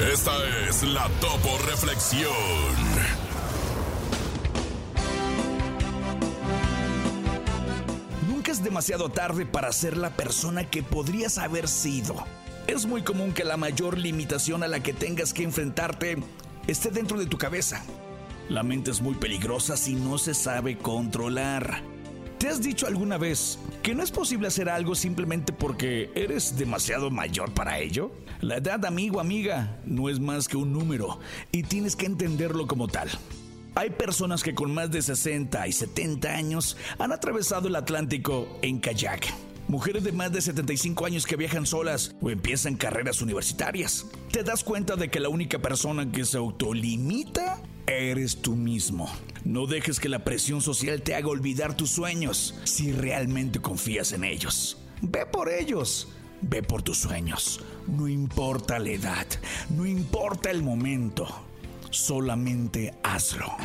Esta es la Topo Reflexión. Nunca es demasiado tarde para ser la persona que podrías haber sido. Es muy común que la mayor limitación a la que tengas que enfrentarte esté dentro de tu cabeza. La mente es muy peligrosa si no se sabe controlar. ¿Te has dicho alguna vez que no es posible hacer algo simplemente porque eres demasiado mayor para ello? La edad, amigo, amiga, no es más que un número y tienes que entenderlo como tal. Hay personas que con más de 60 y 70 años han atravesado el Atlántico en kayak. Mujeres de más de 75 años que viajan solas o empiezan carreras universitarias. Te das cuenta de que la única persona que se autolimita eres tú mismo. No dejes que la presión social te haga olvidar tus sueños si realmente confías en ellos. Ve por ellos. Ve por tus sueños. No importa la edad, no importa el momento. Solamente hazlo.